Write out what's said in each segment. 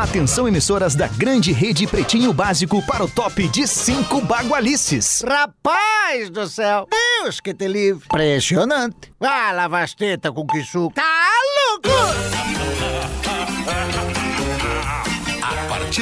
Atenção emissoras da grande rede Pretinho Básico para o top de cinco bagualices. Rapaz do céu! Deus que te livre! Impressionante! Ah, lava as tetas com que suco! Tá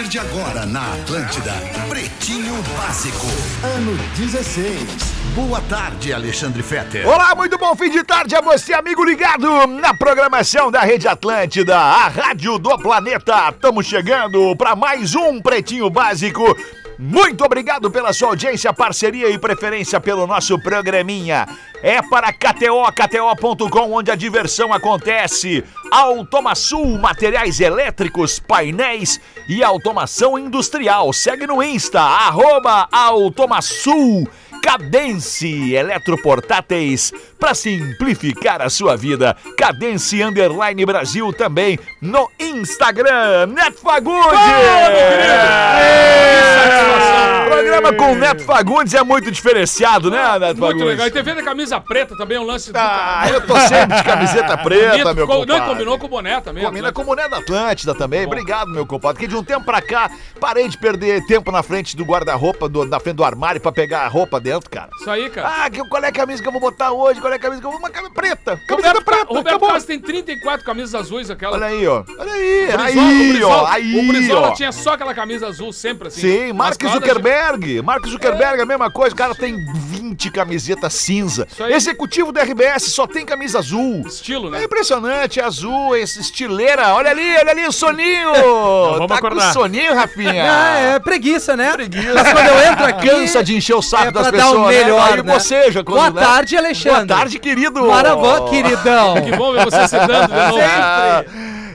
De agora na Atlântida, Pretinho Básico, ano 16. Boa tarde, Alexandre Fetter. Olá, muito bom fim de tarde a você, amigo ligado na programação da Rede Atlântida, a rádio do planeta. Estamos chegando para mais um Pretinho Básico. Muito obrigado pela sua audiência, parceria e preferência pelo nosso programinha. É para KTO, KTO.com, onde a diversão acontece. Automaçul, materiais elétricos, painéis e automação industrial. Segue no Insta, arroba Automaçul. Cadence Eletroportáteis para simplificar a sua vida. Cadence Underline Brasil também no Instagram. Neto Fagundes! É. Programa com o Neto Fagundes é muito diferenciado, né, Neto Muito Fagundes? legal. E TV da camisa preta também, um lance do Ah, eu tô sempre de camiseta preta, Bonito, meu compadre. Não, combinou com o boné também. Combina com o Boné da Atlântida também. Obrigado, meu compadre. Porque de um tempo pra cá, parei de perder tempo na frente do guarda-roupa, do- na frente do armário pra pegar a roupa dentro, cara. Isso aí, cara. Ah, que, qual é a camisa que eu vou botar hoje? Qual é a camisa que eu vou... Uma camisa preta. Roberto, preta, Roberto acabou. Carlos tem 34 camisas azuis, aquela. Olha aí, ó. Olha aí, O Brizola- aí, o Brizola- ó. Aí, O Brizola ó. tinha só aquela camisa azul sempre assim. Sim, Mark Mas claro, Zuckerberg. Mark Zuckerberg é a mesma coisa. O cara tem 20 camisetas cinza. Executivo da RBS só tem camisa azul. Estilo, É né? impressionante, é azul, esse estileira. Olha ali, olha ali o soninho. vamos tá acordar. com soninho, Rafinha. Ah, é preguiça, né? Preguiça. Mas quando eu entro aqui. Cansa de encher o saco é das pessoas, dar o melhor, né? né? Aí boceja quando, Boa né? tarde, Alexandre. Boa tarde, querido. Maravó, queridão. Que bom ver você se dando de novo. Ah,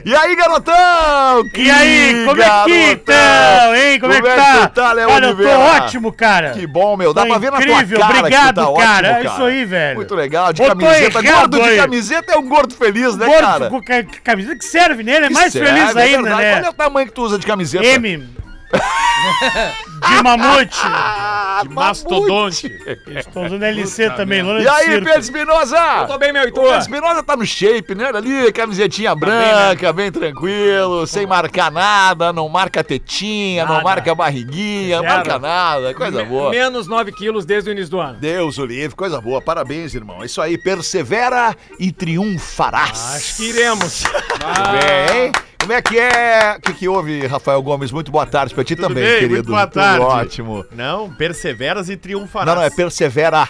E aí, garotão? E aí, como é que garotão? estão, hein? Como, é que tá? tu tá, Léo cara, eu tô Oliveira? ótimo, cara. Que bom, meu. Dá Tô pra ver na tua incrível, cara obrigado, que tá cara. ótimo, É isso aí, velho. Muito legal, de Botou camiseta. Gordo de camiseta é um gordo feliz, né, Gordo cara? com ca- camisa que serve nele, é Que mais serve, feliz é ainda, verdade. né? Qual é o tamanho que tu usa de camiseta? M. De mamute. Ah, De mastodonte. Estou usando LC também, lona E de aí, circo. Pedro Espinosa? Tô bem, meu, e tu? Pedro Espinosa tá no shape, né? Ali, camisetinha branca, bem, tranquilo, sem marcar nada, não marca tetinha, não Nada. marca barriguinha, não Zero. marca nada, coisa boa. Menos 9 quilos desde o início do ano. Deus o livre, coisa boa. Parabéns, irmão. É Isso aí, persevera e triunfarás. Acho que iremos. Tudo bem, hein? Como é que é? O que, que houve, Rafael Gomes? Muito boa tarde pra ti Tudo também, bem? querido. Muito boa Tudo tarde. ótimo. Não, perseveras e triunfarás. Não, não, é persevera.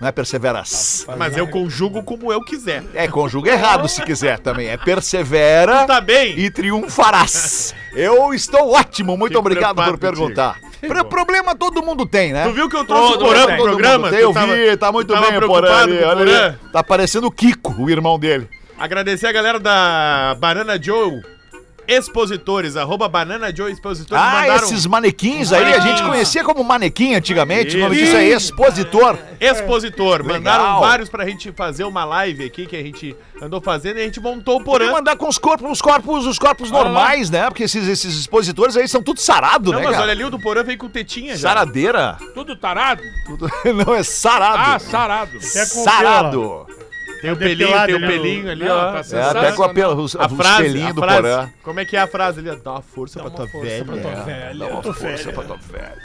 Não é perseveras. Mas eu conjugo como eu quiser. É, conjuga errado se quiser também. É persevera Tá bem? e triunfarás. Eu estou ótimo, muito Fico obrigado por perguntar. Pro- problema todo mundo tem, né? Tu viu que eu trouxe o Todo Porã mundo pro programa? Tem, Eu tava- vi, tá muito bem o Porã ali. o olha Porã? Tá parecendo o Kiko, o irmão dele. Agradecer a galera da Banana Joe Expositores, arroba Banana Joe Expositores. Ah, mandaram esses manequins aí, a gente conhecia como manequim antigamente, o nome Isso. disso é expositor. Expositor. Legal. Mandaram vários pra gente fazer uma live aqui que a gente andou fazendo e a gente montou o Pode Porã. mandar com os corpos, os corpos, os corpos normais, né? Porque esses, esses expositores aí são tudo sarado, Não, né, mas cara? olha ali, o do Porã veio com tetinha já. Saradeira? Tudo tarado? Tudo- Não, é sarado. Ah, sarado. Até com o sarado. Tem o pelinho, depilado tem o ali, pelinho ali, Não, ó. tá É, até com a pelo, os, A frase, pelinhos do frase. Porã. Como é que é a frase ali? ó? Dá uma força pra tua velha. Dá uma força pra tua velha.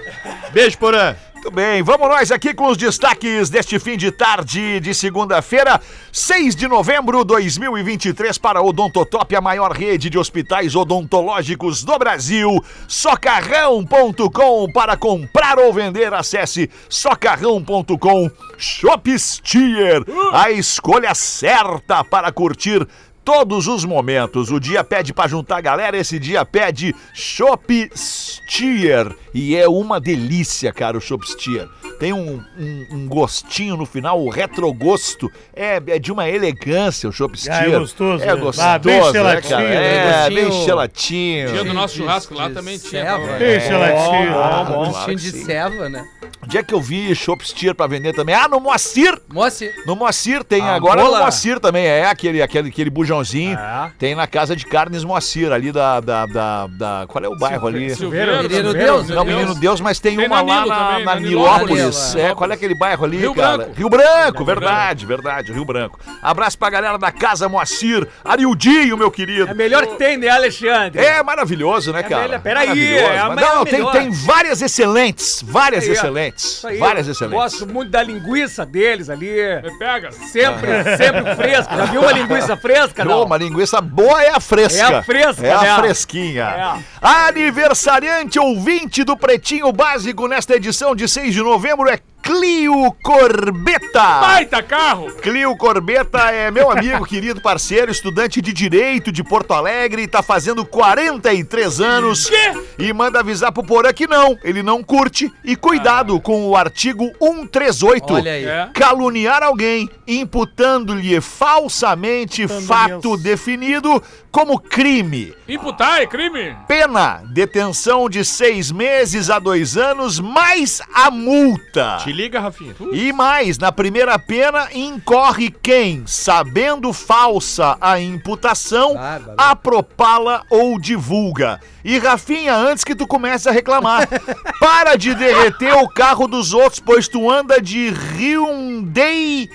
Beijo, Porã. Muito bem, vamos nós aqui com os destaques deste fim de tarde de segunda-feira, 6 de novembro de 2023 para Odontotop, a maior rede de hospitais odontológicos do Brasil. Socarrão.com para comprar ou vender, acesse socarrão.com. Shopsteer, a escolha certa para curtir todos os momentos. O dia pede pra juntar a galera, esse dia pede Shop Steer. E é uma delícia, cara, o Shop Steer. Tem um, um- um gostinho no final, o retrogosto. É, é de uma elegância o Shop Steer. é gostoso, É né? gostoso, Ah, bem né, gelatinho, né? É, bem gelatinho. Dia do nosso churrasco lá também tinha. ceva. também. Beijo, latinho. bom, Um claro gostinho de ceva, né? Onde é que eu vi Chopp Steer pra vender também? Ah, no Moacir! Moça, No Moacir tem, Ah, agora no. Moacir também, é aquele, aquele, aquele bujãozinho. É. Tem na casa de carnes Moacir, ali da, da, da, da- Qual é o bairro ali? Silveira, Menino Silveira, Deus, Não, Deus. Menino Deus, mas tem, Tem uma na lá Nilo na, também, na na Nilópolis. Nilópolis. É, qual é aquele bairro ali, Rio cara? Branco. Rio Branco, verdade, verdade, Rio Branco. Abraço pra galera da Casa Moacir, Ariudinho, meu querido. É melhor que tem, né, Alexandre? É maravilhoso, né, cara? melhor- peraí, é a Não, tem, tem várias excelentes, várias Aí, excelentes, Isso aí, várias eu excelentes. Gosto muito da linguiça deles ali. Me pega. Sempre, sempre fresca. Já viu uma linguiça fresca, não? uma linguiça boa é a fresca. É a fresca, É a né? fresquinha. É. Aniversariante ouvinte do Pretinho Básico nesta edição de 6 de novembro é Clio Corbeta. Baita carro. Clio Corbeta é meu amigo, querido parceiro, estudante de Direito de Porto Alegre e tá fazendo 43 anos. Quê? E manda avisar pro Porã que não, ele não curte. E cuidado com o artigo 138. Olha aí. É. Caluniar alguém, imputando-lhe falsamente fato definido como crime. Imputar é crime? Pena, detenção de seis meses a dois anos, mais a multa. Te liga, Rafinha. E mais, na primeira pena, incorre quem, sabendo falsa a imputação, apropala ou divulga. E Rafinha, antes que tu comece a reclamar, para de derreter o carro dos outros, pois tu anda de Hyundai...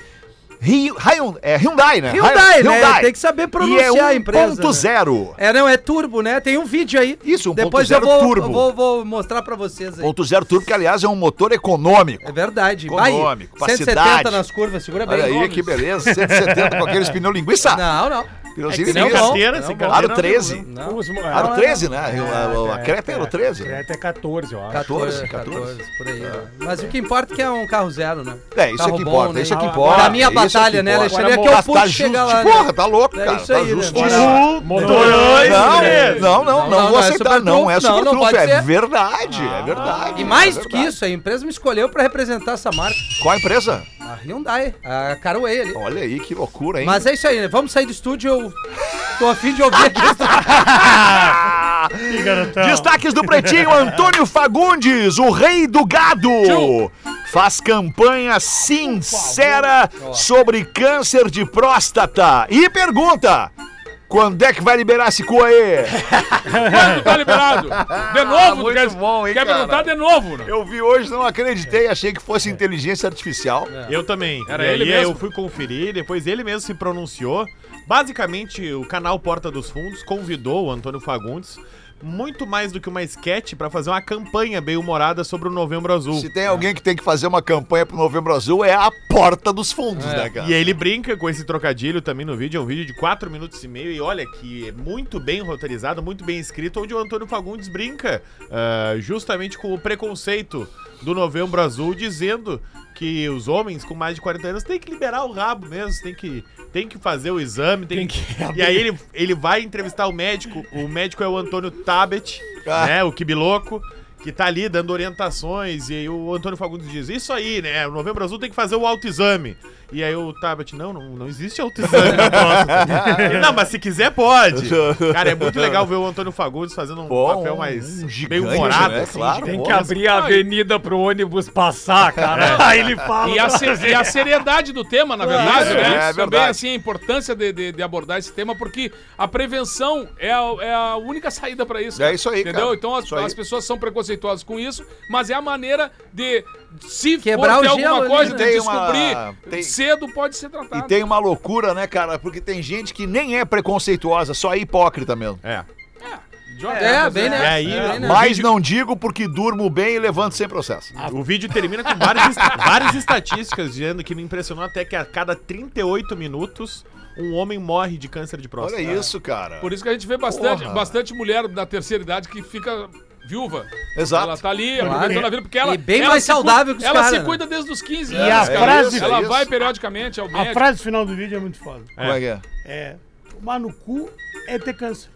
Hy- Hyun- é Hyundai, né? Hyundai, né? Tem que saber pronunciar e é a empresa, 1.0. É, não, é turbo, né? Tem um vídeo aí. Isso, 1.0 Depois eu vou, turbo. vou, vou mostrar pra vocês aí. 1.0 turbo, que aliás é um motor econômico. É verdade. Econômico, pra 170 cidade. nas curvas, segura bem. Olha aí, que beleza. 170 com aqueles pneus linguiça. Não, não. Nem linguiça. bom. carteira, Não, sem carteira. Aro 13. Não. Aro é, 13, né? é, a, a Creta era o 13. né? Creta é 14, eu acho. 14, 14, 14. 14, por aí. né? Mas o que importa é que é um carro zero, né? É, isso é que importa, né? isso é que Ah, importa. Pra minha é batalha, né. Alexandre? É que eu Tá, tá pude chegar lá. né? porra, tá louco, É cara. isso tá aí, né? Dois, Não, não, não, não, vou é aceitar, não. É super trunfo, pode é ser. verdade, é verdade. E mais é do que isso, a empresa me escolheu pra representar essa marca. Qual a empresa? A Hyundai, a Caraway ali. Olha aí, que loucura, hein? Mas é isso aí, né? Vamos sair do estúdio, eu tô afim de ouvir aqui. Destaques do Pretinho, Antônio Fagundes, o rei do gado. Faz campanha sincera sobre câncer de próstata. E pergunta: quando é que vai liberar esse cu aí? Quando tá liberado? De novo? tu muito quer, bom, hein, quer cara? perguntar de novo, né? Eu vi hoje, não acreditei, achei que fosse inteligência artificial. Eu também. Era e aí ele mesmo? eu fui conferir, depois ele mesmo se pronunciou. Basicamente, o canal Porta dos Fundos convidou o Antônio Fagundes muito mais do que uma sketch pra fazer uma campanha bem humorada sobre o Novembro Azul. Se tem alguém que tem que fazer uma campanha pro Novembro Azul, é a porta dos fundos, né, cara? E ele brinca com esse trocadilho também no vídeo, é um vídeo de 4 minutos e meio, e olha que é muito bem roteirizado, muito bem escrito, onde o Antônio Fagundes brinca ah, justamente com o preconceito do Novembro Azul, dizendo que os homens com mais de 40 anos têm que liberar o rabo mesmo, tem que, tem que fazer o exame, tem, Tem que... que E aí ele, ele vai entrevistar o médico, o médico é o Antônio Tabet, Ah. né, o Kibiloco, que tá ali dando orientações, e aí o Antônio Fagundes diz, isso aí, né, o Novembro Azul tem que fazer o autoexame. E aí o Tabet, não, não, não existe autoexame na próstata. Não, mas se quiser pode. Cara, é muito legal ver o Antônio Fagundes fazendo um Pô, papel um mais gigante, bem humorado, né? assim, Claro, Tem pô, que abrir a avenida pro ônibus passar, cara. Aí ele fala. E a, e a seriedade do tema, na verdade, É, né? é Também, verdade. assim, a importância de, de- de abordar esse tema, porque a prevenção é a, é a única saída pra isso. É cara. isso aí, Entendeu? cara. Então as, as pessoas são preconceituosas com isso, mas é a maneira de, se Quebrar for o gelo alguma coisa, né? de Tem uma- descobrir tem- cedo, pode ser E tratado. tem uma loucura, né, cara? Porque tem gente que nem é preconceituosa, só é hipócrita mesmo. É. Idiota, É, mas bem E nessa. aí, bem o nessa. Mas vídeo- não digo porque durmo bem e levanto sem processo. O vídeo termina com várias, est- várias estatísticas dizendo que me impressionou até que a cada 38 minutos um homem morre de câncer de próstata. Olha isso, cara. Por isso que a gente vê bastante, Porra. bastante mulher da terceira idade que fica viúva. Exato. Ela tá ali aproveitando a vida, porque ela. E bem ela mais saudável que os Ela cara, se né? cuida desde os 15 E anos. a cara. frase- ela isso. vai periodicamente ao A médico. frase final do vídeo é muito foda. Como é que é? É, tomar no cu é ter câncer.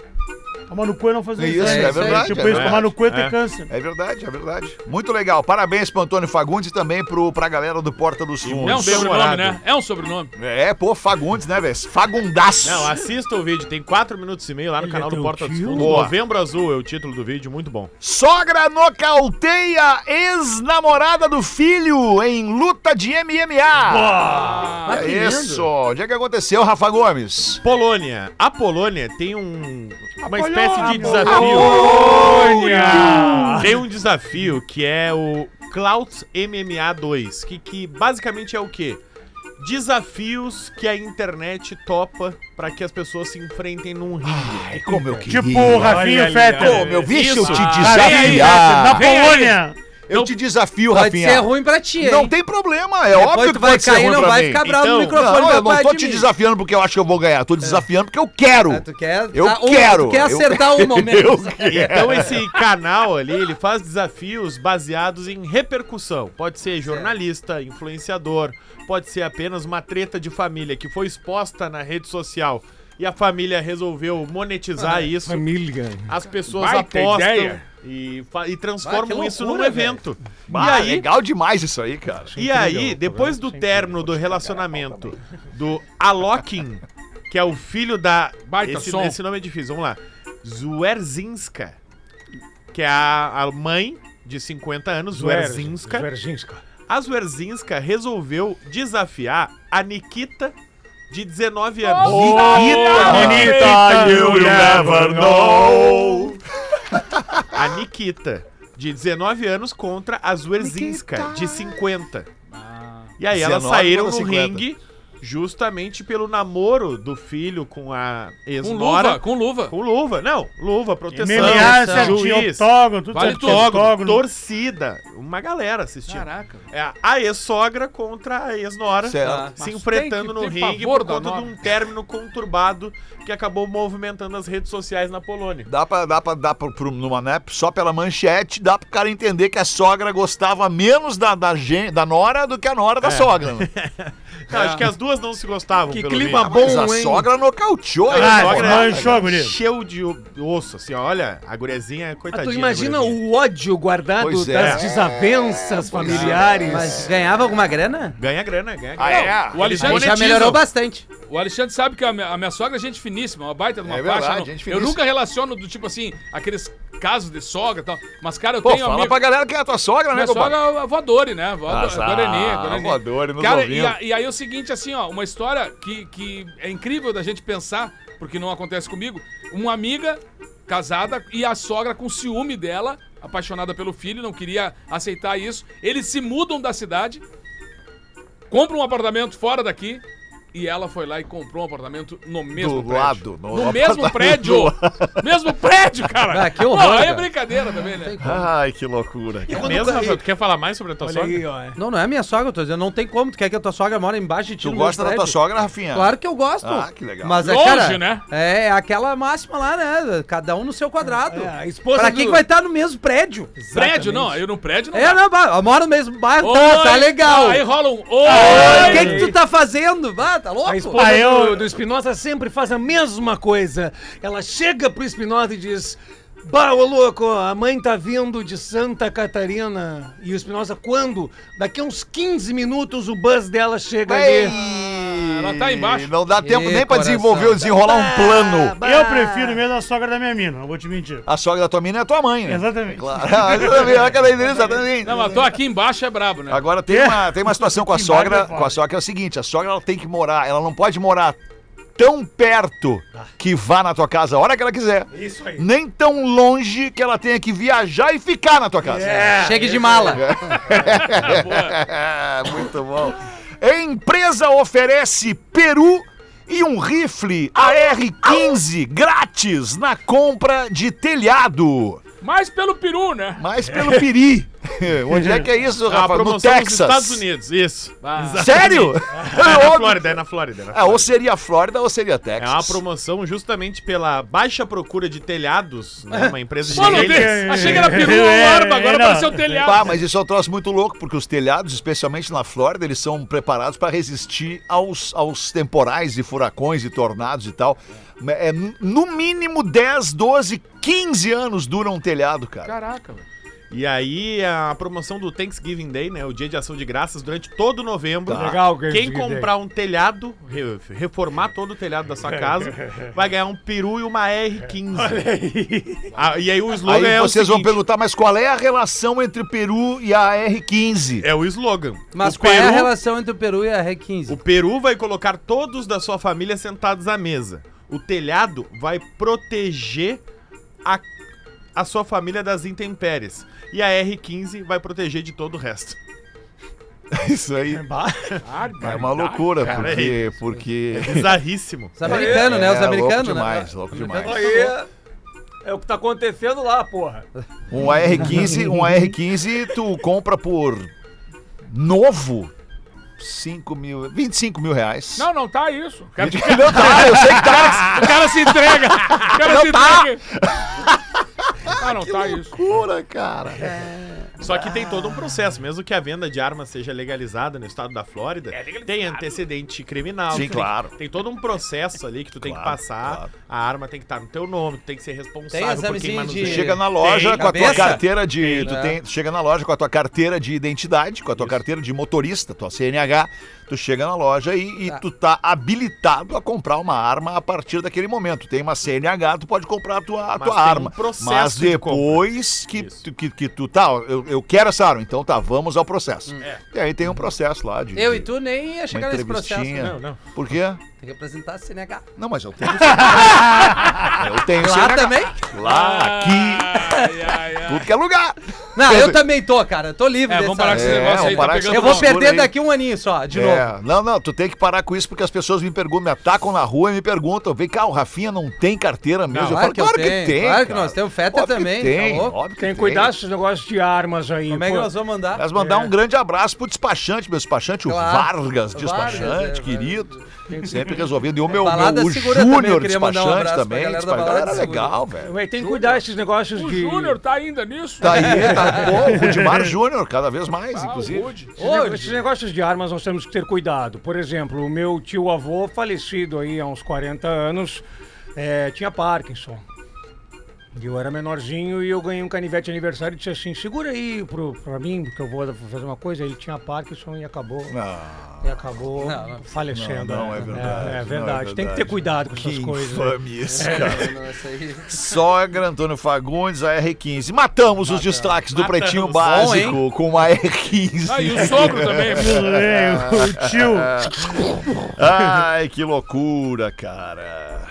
Tomar no cu é não fazer É isso. isso, é, isso aí. verdade. Tipo é isso, tomar no cu é ter É. câncer. É verdade, é verdade. Muito legal. Parabéns pro Antônio Fagundes e também pro, pra galera do Porta dos É um Fundos. sobrenome, né? É um sobrenome. É, pô, Fagundes, né, velho? Fagundaço. Não, assista o vídeo, tem 4 minutos e meio lá no Ele canal é do Porta dos tio? Fundos. Boa. Novembro Azul é o título do vídeo, muito bom. Sogra nocauteia ex-namorada do filho em luta de MMA. Ah, é isso. Onde é que aconteceu, Rafa Gomes? Polônia. A Polônia tem um uma espécie de desafio. Polônia! Tem um desafio que é o Clout MMA 2, que, que basicamente é o quê? Desafios que a internet topa pra que as pessoas se enfrentem num ringue. Ai, como eu queria. Tipo, Rafinho Olha ali, Feta. Pô, meu, deixa eu te Isso. desafiar. Na Vem aí. Polônia! Eu te desafio, Pode Rafinha. ser ruim pra ti, hein? Não tem problema, é Depois óbvio que vai pode ser cair, ruim não pra vai mim. ficar bravo Então, no microfone. Não, eu não tô te mim. desafiando porque eu acho que eu vou ganhar. Tô desafiando porque eu quero. Ah, tu quer, Eu ah, um- quero. Tu quer Eu- acertar o momento. Então esse canal ali, ele faz desafios baseados em repercussão. Pode ser jornalista, influenciador, pode ser apenas uma treta de família que foi exposta na rede social e a família resolveu monetizar isso. Família. As pessoas Baita apostam ideia. E, e transformam Ah, isso loucura, num evento. Bah, e aí, legal demais isso aí, cara. e aí, depois do término do relacionamento do Alokin, que é o filho da. Baita esse, esse nome é difícil, vamos lá. Zuerzinska, que é a, a mãe de 50 anos, Zuerzinska. Zwerzinska. A Zuerzinska resolveu desafiar a Nikita, de 19 anos. Bonita, you never know. A Nikita, de 19 anos, contra a Zuerzinska, de 50. E aí elas 19 saíram no contra 50. ringue justamente pelo namoro do filho com a Com ex-nora. luva, com luva. Com luva. Não, luva, proteção. MMA, certinho, juiz, octógono, tudo Vale certinho, tudo. octógono. torcida. Uma galera assistindo. Caraca. É a ex-sogra contra a ex-nora. Certo. Se Mas enfrentando no ringue por conta de um término conturbado que acabou movimentando as redes sociais na Polônia. Dá pra, dá pra dar pro, pro- numa, né, só pela manchete, dá pro cara entender que a sogra gostava menos da, da, gen- da nora do que a nora da sogra. Não, Acho que as duas não se gostavam. Que pelo clima bom, Mas a hein? sogra nocauteou a Ah, sogra ex-namorada, manchou, cara. guri. Cheio de osso, assim, olha, a gurezinha é Ah, coitadinha. tu imagina o ódio guardado Pois é. das desavenças familiares. Mas ganhava alguma grana? Ganha grana, ganha Ah, grana. é? O Alexandre já monetizam. melhorou bastante. O Alexandre sabe que a minha, a minha sogra é gente finíssima, uma baita de uma É faixa. verdade, não- gente eu finíssima. nunca relaciono do tipo assim, aqueles casos de sogra e tal. Mas, cara, eu Pô, tenho fala amigo. pra galera que é a tua sogra, né, Minha sogra é a voadora, né? Voadora, Ah, tá. Voadora, nos Cara, e, a- e aí é o seguinte, assim, ó, uma história que, que é incrível da gente pensar, porque não acontece comigo. Uma amiga casada e a sogra com ciúme dela, apaixonada pelo filho, não queria aceitar isso. Eles se mudam da cidade, compram um apartamento fora daqui. E ela foi lá e comprou um apartamento no mesmo Do prédio. lado, no, no mesmo prédio. do mesmo prédio, cara. Ah, que horror, Não, aí é cara. brincadeira também, né? Ai, que loucura. É mesmo, Rafael? Tu quer falar mais sobre a tua Olha sogra? aí, ó. é. Não, não é minha sogra, eu tô dizendo, não tem como. Tu quer que a tua sogra mora embaixo de ti Tu gosta da tua sogra, Rafinha? Claro que eu gosto. Ah, que legal. Mas, é, Longe, cara, né? É aquela máxima lá, né? Cada um no seu quadrado. É, a esposa pra do- que, que vai estar no mesmo prédio? Prédio, não. Eu no prédio não. É, dá. não, eu moro no mesmo bairro, tá, tá legal. Aí rola um. O Oi! que, que tu tá fazendo? Ah, tá louco? A esposa Ah, eu- do, do Espinosa sempre faz a mesma coisa. Ela chega pro Espinosa e diz: Bah, ô louco, a mãe tá vindo de Santa Catarina. E o Espinosa, quando? Daqui a uns 15 minutos o bus dela chega Ei, ali. Ela tá embaixo. Não dá tempo nem pra coração. desenvolver ou desenrolar um plano. Eu prefiro mesmo a sogra da minha mina, não vou te mentir. A sogra da tua mina é a tua mãe, né? Exatamente. Claro. Ah, exatamente, ideia, exatamente. Não, mas tô aqui embaixo é brabo, né? Agora tem uma, tem uma situação com a sogra, é com a sogra que é o seguinte, a sogra ela tem que morar, ela não pode morar tão perto que vá na tua casa a hora que ela quiser. Isso aí. Nem tão longe que ela tenha que viajar e ficar na tua casa. Chegue de mala. Muito bom. Empresa oferece peru e um rifle AR-15 grátis na compra de telhado. Mais pelo peru, né? Mas pelo peri. Onde é que é isso, É uma Rafa? No Texas. Estados Unidos, isso. Sério? É na Flórida, é na Flórida. é na É, ou Flórida. seria Flórida ou seria É Texas. uma promoção justamente pela baixa procura de telhados, né? Uma empresa de tem- achei que era peru ou É, arma, agora não. apareceu telhado. Pá, mas isso é um troço muito louco, porque os telhados, especialmente na Flórida, eles são preparados para resistir aos, aos temporais e furacões e tornados e tal. É, no mínimo 10, 12, 15 anos dura um telhado, cara. Caraca, velho. E aí a promoção do Thanksgiving Day, né? O dia de ação de graças durante todo novembro. Tá. Legal, Quem comprar um telhado, re- reformar todo o telhado da sua casa, vai ganhar um peru e uma R15. Ah, e aí o slogan Aí é o vocês vão perguntar, mas qual é a relação entre o Peru e a R15? É o slogan. Mas o qual é a peru, relação entre o Peru e a O R15? peru vai colocar todos da sua família sentados à mesa. O telhado vai proteger a, a sua família das intempéries. E a R15 vai proteger de todo o resto. Isso aí é uma loucura, Cara, porque... porque... Bizarríssimo. Os americanos, né? Os É, americanos, louco né? demais, louco demais. Aí é o que tá acontecendo lá, porra. Um AR-15, um AR-15 tu compra por novo 5 mil, 25 mil reais. Não, não tá isso. Cara, Não tá, eu sei que tá. o cara se entrega. O cara se entrega. Ah, não tá isso. Loucura, cara. Só que tem todo um processo, mesmo que a venda de armas seja legalizada no estado da Flórida, tem antecedente criminal. Sim, tu tem- claro. Tem, todo um processo ali que tu tem que passar, claro. a arma tem que estar no teu nome, tu tem que ser responsável Tem por quem de-. Chega na loja Tem com a tua cabeça? carteira de. Tu É. tem, chega na loja com a tua carteira de identidade, com a tua carteira de motorista, tua CNH. Tu chega na loja e, e Tá. tu tá habilitado a comprar uma arma a partir daquele momento. Tem uma CNH, tu pode comprar a tua, a Mas tua tem um arma. processo Mas de depois que, Isso. tu, que, que tu tá, eu, eu quero essa arma, então tá, vamos ao processo. E aí tem um processo lá de. Eu de e tu nem ia chegar nesse processo. entrevistinha. Não, não. Por quê? Tem que apresentar a CNH. Não, mas eu tenho. eu tenho Lá CNH. também? Lá, aqui, Ai, ai, ai. tudo que é lugar. Não, eu também tô, cara. Eu tô livre É, dessa... vamos parar com esse É, negócio aí. vamos Tá pegando Eu vou perder aí. daqui um aninho só, de É, novo. não, não, tu tem que parar com isso porque as pessoas me perguntam, me atacam na rua e me perguntam, vem cá, o Rafinha não tem carteira mesmo? eu claro falo, que eu claro que tenho, tem. claro que nós temos, o Feta Óbvio que também, Tem, tá louco? óbvio que Tem que cuidar desses negócios de armas aí. Como é que nós vamos andar? Mas mandar um grande abraço pro despachante, meu despachante, Claro. o Vargas, despachante, é, querido. Sempre resolvendo. E o meu, meu o eu Júnior mandar despachante também. Segura. legal, velho. Tem que cuidar desses negócios O de. Júnior tá ainda nisso? Tá aí, tá O Rudimar Júnior, cada vez mais, Ah, inclusive. Rude. Esses negócios de armas nós temos que ter cuidado. Por exemplo, o meu tio avô, falecido aí há uns 40 anos, eh, tinha Parkinson. E eu era menorzinho e eu ganhei um canivete de aniversário e disse assim: segura aí pro, pra mim, porque eu vou fazer uma coisa. Ele tinha Parkinson e acabou. E acabou Não, não. falecendo. Não, não é verdade, É, não é verdade. Tem que ter verdade. cuidado com essas Que coisas. infame isso, cara. Não, isso aí- Sogra, Antônio Fagundes, a R15. Matamos os destaques do Matamos. Pretinho Bom, Básico com a R15. Ah, e o sogro também. É, o tio. Ai, que loucura, cara.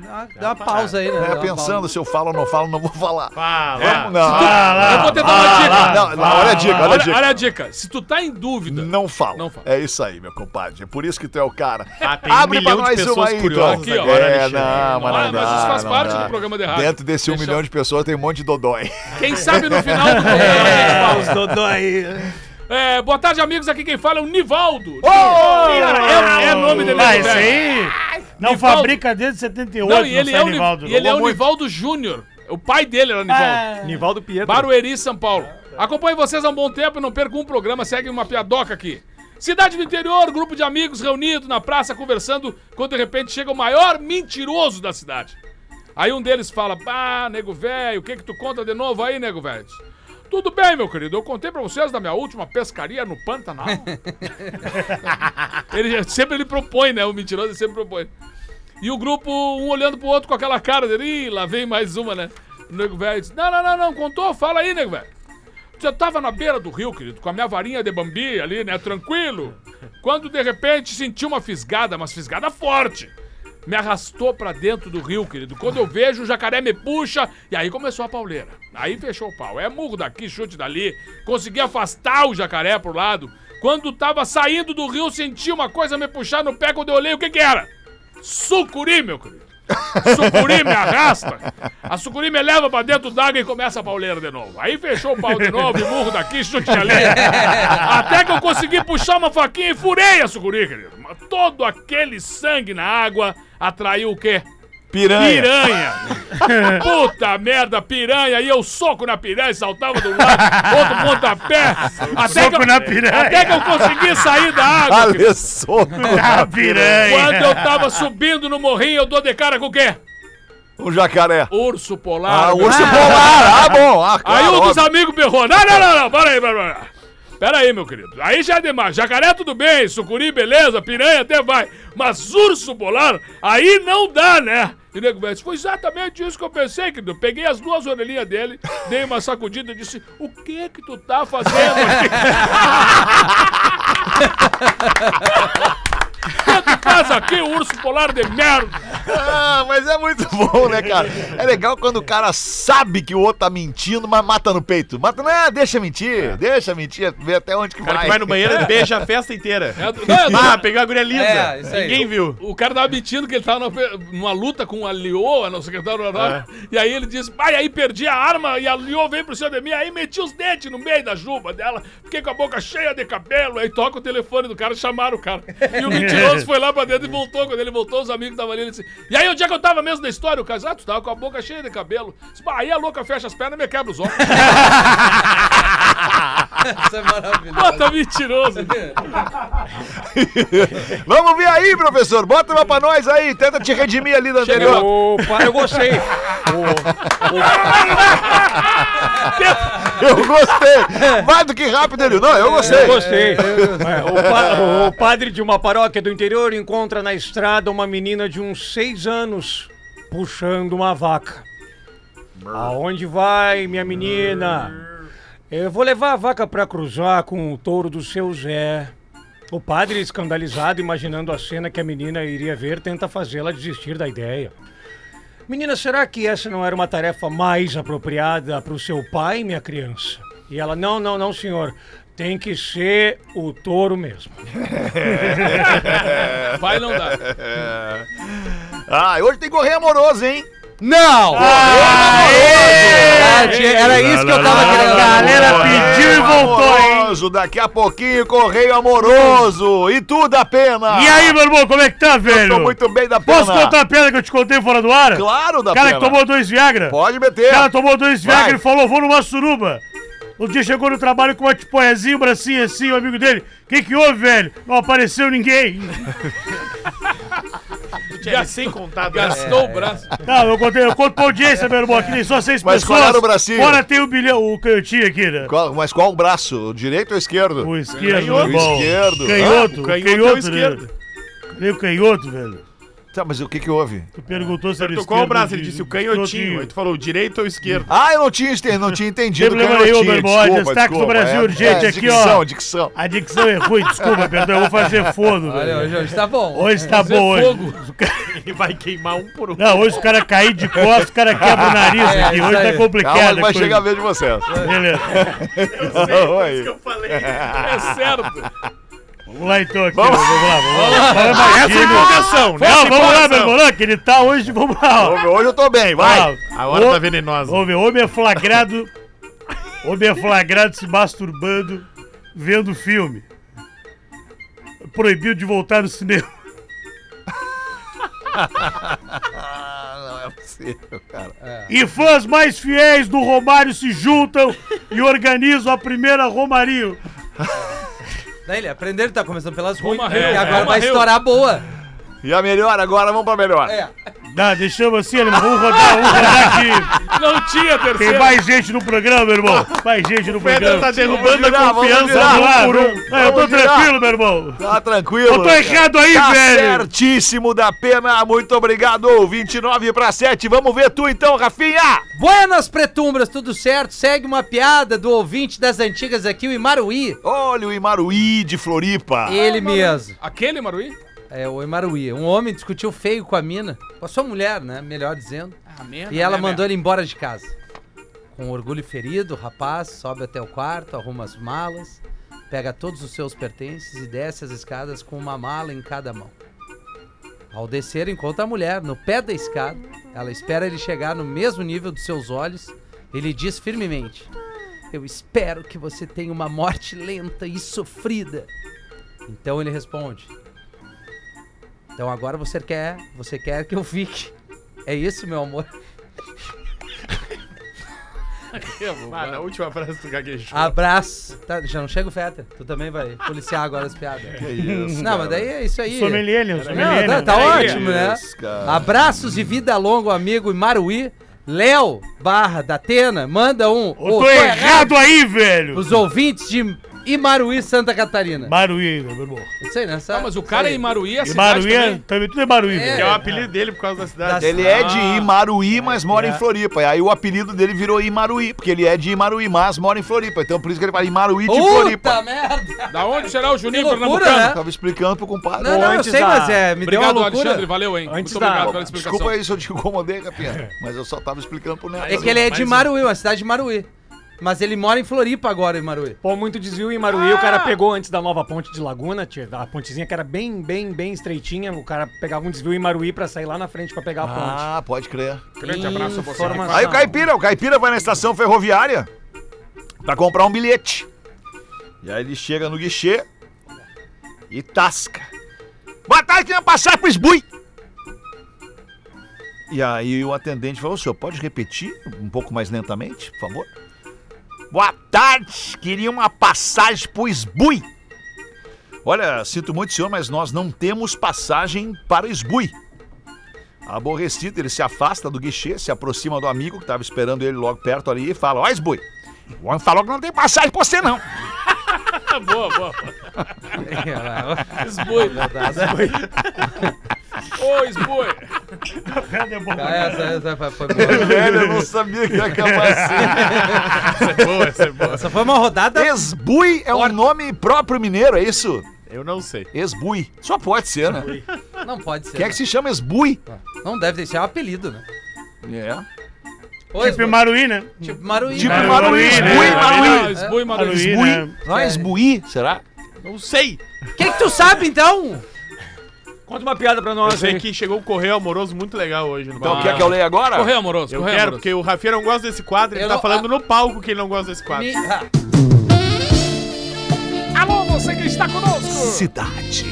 Dá uma, uma pausa aí, né? É, uma pensando pausa. se eu falo ou não falo, não vou falar. Fala. Vamos, não. Eu vou tentar uma dica. Não, não, olha a dica, olha a dica. olha a dica. Se tu tá em dúvida, Não fala. Não fala. É isso aí, meu compadre. É por isso que tu é o cara. Ah, tem um milhão de pessoas curiosas Aqui, ó. É, Alexandre. não, mas Ah, não mas dá, isso faz não parte dá. do programa de rádio. Dentro desse um Deixa- milhão de pessoas tem um monte de dodói. quem sabe no final do programa a gente fala. Os Dodói. É, boa tarde, amigos. Aqui quem fala é o Nivaldo. Cara, é, é nome dele. Ah, né, isso aí não Nivaldo. fabrica desde 78, Não, e ele é o, Ni- Nivaldo. e ele é o. Nivaldo Júnior. O pai dele era Nivaldo. Ah, Nivaldo Pietro. Barueri, São Paulo. Acompanho vocês há um bom tempo e não perco um programa, segue uma piadoca aqui. Cidade do interior, grupo de amigos reunido na praça conversando, quando de repente chega o maior mentiroso da cidade. Aí um deles fala: Pá, nego velho, o que que tu conta de novo aí, nego velho? Tudo bem, meu querido, eu contei pra vocês da minha última pescaria no Pantanal. ele sempre ele propõe, né? O mentiroso sempre propõe. E o grupo, um olhando pro outro com aquela cara dele, Ih, lá vem mais uma, né? O nego velho disse: Não, não, não, não, contou, fala aí, nego velho. Você tava na beira do rio, querido, com a minha varinha de bambi ali, né? Tranquilo. Quando de repente senti uma fisgada, mas fisgada forte. Me arrastou pra dentro do rio, querido. Quando eu vejo, o jacaré me puxa e aí começou a pauleira. Aí fechou o pau. É murro daqui, chute dali. Consegui afastar o jacaré pro lado. Quando tava saindo do rio, senti uma coisa me puxar no pé. Quando eu olhei, o que que era? Sucuri, meu querido. Sucuri me arrasta. A sucuri me leva pra dentro d'água e começa a pauleira de novo. Aí fechou o pau de novo, e murro daqui, chute ali. Até que eu consegui puxar uma faquinha e furei a sucuri, querido. Todo aquele sangue na água atraiu o quê? Piranha. Piranha! Puta merda, piranha! E eu soco na piranha, saltava do lado, outro pontapé. Até Soco que eu, na piranha. Até que eu consegui sair da água. Ale soco Ah, piranha. Quando eu tava subindo no morrinho, eu dou de cara com o quê? O jacaré. Urso polar. Ah, urso filho. polar. Ah, bom. Ah, Aí claro, um dos óbvio. amigos berrou. Não, não, não, não, para aí, para aí. Pera aí, meu querido. Aí já é demais. Jacaré, tudo bem. Sucuri, beleza. Piranha, até vai. Mas urso polar, aí não dá, né? E nego velho foi exatamente isso que eu pensei, querido. Peguei as duas orelhinhas dele, dei uma sacudida e disse, o que que tu tá fazendo aqui? O que tu faz aqui, urso polar de merda? Ah, mas é muito bom, né, cara? É legal quando o cara sabe que o outro tá mentindo, mas mata no peito. Mata, não, deixa mentir, deixa mentir, vê até onde que O cara vai. que vai no banheiro e beija a festa inteira. É, do- não, é do- Ah, pegou a guria lisa. É, isso aí. Ninguém viu. O cara tava mentindo que ele tava numa, numa luta com a Lioa, no secretário Honorário. E aí ele disse, pai, aí perdi a arma e a Lioa veio pro cima de mim. Aí meti os dentes no meio da juba dela. Fiquei com a boca cheia de cabelo. Aí toca o telefone do cara, chamaram o cara. E o mentiroso foi lá pra dentro e voltou. Quando ele voltou, os amigos estavam ali. Ele disse, e aí, onde é que eu tava mesmo da história? O cara disse, ah, tu tava com a boca cheia de cabelo. Disse, "Bah, aí a louca fecha as pernas e me quebra os óculos. Isso é maravilhoso. Bota mentiroso. Vamos ver aí, professor. Bota uma pra nós aí. Tenta te redimir ali da anterior. Opa, eu gostei. Eu gostei. Mais do que rápido ele. Não, eu gostei. Eu gostei. É, o, pa- o padre de uma paróquia do interior encontra na estrada uma menina de uns seis anos puxando uma vaca. Aonde vai, minha menina? Eu vou levar a vaca pra cruzar com o touro do seu Zé. O padre, escandalizado, imaginando a cena que a menina iria ver, tenta fazê-la desistir da ideia. Menina, será que essa não era uma tarefa mais apropriada para o seu pai, minha criança? E ela, não, não, não, senhor. Tem que ser o touro mesmo. Vai não dá. Ah, hoje tem correio amoroso, hein? Não! Ah, tinha- era isso que eu tava A querendo. galera pediu e voltou, hein? Amoroso, daqui a pouquinho, correio amoroso. E tu da pena. E aí, meu irmão, como é que tá, velho? Tô muito bem da pena. Posso contar a piada que eu te contei fora do ar? Claro, da O cara pena. que tomou dois Viagra. Pode meter. O cara tomou dois Vai. Viagra e falou, vou numa suruba. Um dia chegou no trabalho com uma tipoezinha, um bracinho assim, o amigo dele. O que que houve, velho? Não apareceu ninguém. Tu tinha sem contado. né? Gastou o braço. Não, eu contei, eu conto pra audiência, meu irmão, aqui tem só seis Mas pessoas. qual era o bracinho? Fora tem o bilhão, o canhotinho aqui, né? Qual- mas qual o braço? O direito ou o esquerdo? O esquerdo, Canhoto. irmão. O esquerdo. Canhoto, canhoto canhoto, é o né? esquerdo. Cadê o canhoto, velho? Tá, mas o que que houve? Tu perguntou se era qual o braço? Ele di- disse o canhotinho. Aí tu falou o direito ou o esquerdo. Ah, eu não tinha, não tinha entendido. Problema canhotinho, nenhum, meu irmão. desculpa, Destaque do desculpa. Brasil É, urgente é, aqui, dicção, ó. Dicção, A dicção é ruim, desculpa, perdão, eu vou fazer fono, Olha, velho. hoje, hoje tá bom. Hoje tá Fazer bom hoje. fogo. Ele vai queimar um por um. Não, hoje os caras caem de costas, o cara quebra o nariz É, aqui. isso Hoje tá aí. complicado. Calma, que vai coisa. chegar a vez de vocês. Beleza. Oi. Eu falei. É certo. Vamos lá então, aqui. Vamos, vamos lá, vamos lá. Fala mais Essa é empolgação, né? Não, vamos lá, meu. Não, que ele tá hoje, vamos lá. Hoje hoje eu tô bem, vai. Ah, A hora o- tá venenosa. Meu, homem é flagrado. Homem é flagrado se masturbando vendo filme. Proibido de voltar no cinema. não é possível, cara. E fãs mais fiéis do Romário se juntam e organizam a primeira Romario. Daí ele aprendeu, ele tá começando pelas ruins. E agora é, vai estourar boa. E a melhor agora, vamos pra melhor. É. Dá, deixamos assim, ele vamos rodar, vamos rodar aqui. Não tinha Tem terceiro. mais gente no programa, meu irmão. Mais gente no O Pedro programa. tá derrubando virar, a confiança virar. Vamos lá, um por um. vamos- Não, eu tô virar. tranquilo, meu irmão. Tá tranquilo. Eu tô errado aí, Tá velho. certíssimo da pena. Muito obrigado. 29 para 7. Vamos ver tu então, Rafinha. Buenas pretumbras, tudo certo? Segue uma piada do ouvinte das antigas aqui, o Imaruí. Olha o Imaruí de Floripa. Ele mesmo. Aquele, Maruí? É, o Imaruí. Um homem discutiu feio com a mina, com a sua mulher, né? Melhor dizendo. Ah, merda. E ela né, mandou ele embora de casa. Com orgulho ferido, o rapaz sobe até o quarto, arruma as malas, pega todos os seus pertences e desce as escadas com uma mala em cada mão. Ao descer, encontra a mulher no pé da escada. Ela espera ele chegar no mesmo nível dos seus olhos. Ele diz firmemente: Eu espero que você tenha uma morte lenta e sofrida. Então ele responde: Então agora você quer, você quer que eu fique. É isso, meu amor. Ah, na última frase tu gaguejou. Abraço. Tá, já não chega o Fetter. Tu também vai policiar agora as piadas. isso, não, mas daí é isso aí. Sommelier, né? Não, Sommelier, tá, né? tá ótimo, né? isso, cara. Abraços e vida longa, amigo Imaruí. Léo Barra da Atena manda um. Eu tô errado aí, velho! Os ouvintes de Imaruí, Santa Catarina. Baruí, meu irmão. Isso aí, né? Ah, mas o cara é em Maruí, a E cidade é- também. também tudo é É. Que é velho. o apelido dele por causa da cidade. Da- Ele é de Ah. Imaruí, mas mora É. em Floripa. E aí o apelido dele virou Imaruí, porque ele é de Imaruí, mas mora em Floripa. Então por isso que ele fala Imaruí de Puta Floripa. merda! Da onde será o Juninho Que loucura, Pernambucano? né? Tava explicando pro compadre. Não, não, eu antes sei, da- mas é, me deu uma Obrigado, loucura. Alexandre. Valeu, hein? Antes Muito da- obrigado pela explicação. Desculpa aí se eu te incomodei, Capinha. Mas eu só tava explicando pro Neto. É que ele é de Mais um. Maruí, uma cidade de Maruí. Mas ele mora em Floripa agora, em Maruí. Pô, muito desvio em Maruí, o cara pegou antes da nova ponte de Laguna, tia, a pontezinha que era bem, bem, bem estreitinha, o cara pegava um desvio em Maruí pra sair lá na frente pra pegar a ponte. Ah, pode crer. Grande abraço a você. Informação. Aí o Caipira, o Caipira vai na estação ferroviária pra comprar um bilhete. E aí ele chega no guichê e tasca. Boa tarde, queria passar pro esbui. E aí o atendente falou, o senhor pode repetir um pouco mais lentamente, por favor? Boa tarde, queria uma passagem pro esbui. Olha, sinto muito, senhor, mas nós não temos passagem para esbui. Aborrecido, ele se afasta do guichê, se aproxima do amigo que estava esperando ele logo perto ali e fala: Ó, esbui, o homem falou que não tem passagem pra você, não. Boa, boa. Esboi. Ô, esboi. É. Ah, essa, essa foi- foi boa. Velho, eu não sabia que ia acabar assim. Essa é boa, essa é boa. Essa foi uma rodada. Esbui é um nome próprio mineiro, é isso? Eu não sei. Esbui. Só pode ser, né? Não pode ser. Quem é que se chama Esbui? Não deve ser, é um apelido, né? É. Pois, Tipo Maruí, né? tipo Maruí. Tipo né? Maruí, né? Esbui, Ah, Maruí. Maruí. Maruí, Esbui. né? Não é Esbui, será? Não sei. O que, que tu sabe, então? Conta uma piada pra Eu nós sei aí. que chegou um correio amoroso muito legal hoje no Então bar. quer que eu leia agora? Correio amoroso, Eu correio quero, amoroso. porque o Rafinha não gosta desse quadro, ele Eu tá não- falando no palco que ele não gosta desse quadro. Me- ah, Alô, você que está conosco. Cidade.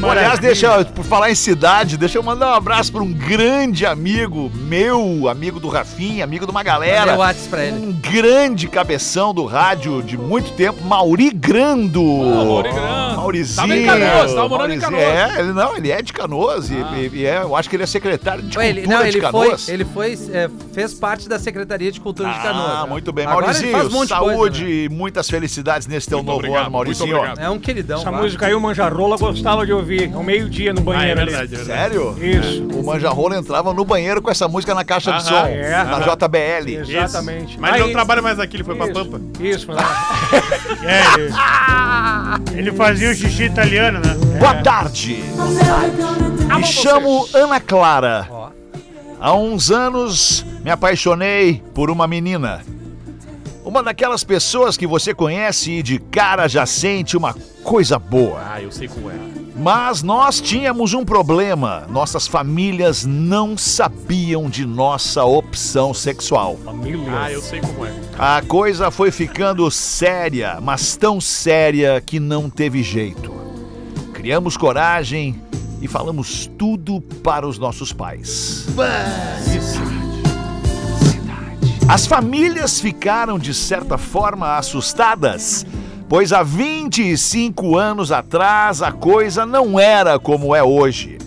Maravilha. Aliás, deixa, eu- por falar em cidade, deixa eu mandar um abraço para um grande amigo, meu amigo do Rafinha, amigo de uma galera. Pra ele. Um grande cabeção do rádio de muito tempo, Mauri Grando. Mauri Grando. Maurizinho. Tava em Canoas, tava morando em Maurizinho. Canoas. É, ele não, ele é de Canoas. e- E, e é, eu acho que ele é secretário de Ué, ele, cultura não, de ele foi, Canoas. ele foi, é, fez parte da Secretaria de Cultura de Canoas. Ah, né? muito bem. Agora Maurizinho, faz um de saúde né? e muitas felicidades nesse teu novo obrigado, ano, Maurizinho. muito. É um queridão. Essa lá. música aí o Manjarola gostava de ouvir, ao meio-dia no Ah, é banheiro ali. verdade, é verdade. Sério? Isso. O Manjarrola entrava no banheiro com essa música na caixa de som, é. na JBL. Isso. Exatamente. Mas ele Aí- não trabalha mais aqui, ele foi pra Isso. Pampa. Isso, foi lá. É, ele, ele fazia o xixi italiano, né? Boa tarde. Me chamo Ana Clara. Ó. Há uns anos me apaixonei por uma menina. Uma daquelas pessoas que você conhece e de cara já sente uma coisa boa. Ah, eu sei como é. Mas nós tínhamos um problema. Nossas famílias não sabiam de nossa opção sexual. Ah, eu sei como é. A coisa foi ficando séria, mas tão séria que não teve jeito. Criamos coragem e falamos tudo para os nossos pais. As famílias ficaram, de certa forma, assustadas, pois há 25 anos atrás a coisa não era como é hoje.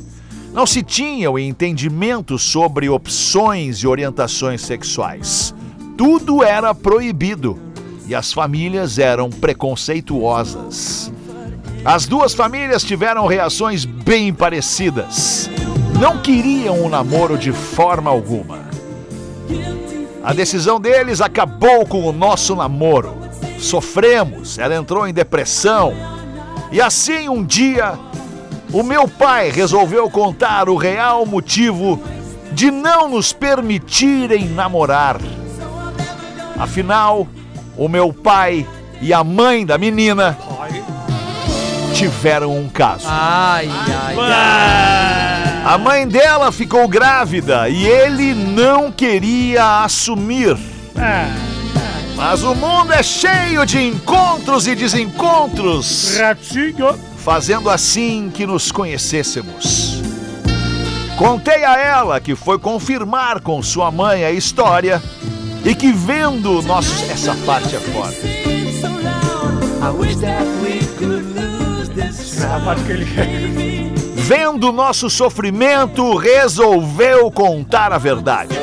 Não se tinha o entendimento sobre opções e orientações sexuais. Tudo era proibido e as famílias eram preconceituosas. As duas famílias tiveram reações bem parecidas. Não queriam o namoro de forma alguma. A decisão deles acabou com o nosso namoro. Sofremos, ela entrou em depressão. E assim um dia, o meu pai resolveu contar o real motivo de não nos permitirem namorar. Afinal, o meu pai e a mãe da menina tiveram um caso. Ai, ai, ai. A mãe dela ficou grávida e ele não queria assumir. Mas o mundo é cheio de encontros e desencontros, Ratinho. fazendo assim que nos conhecêssemos. Contei a ela que foi confirmar com sua mãe a história e que vendo nossos. Essa parte é foda. A parte que ele Vendo nosso sofrimento, resolveu contar a verdade.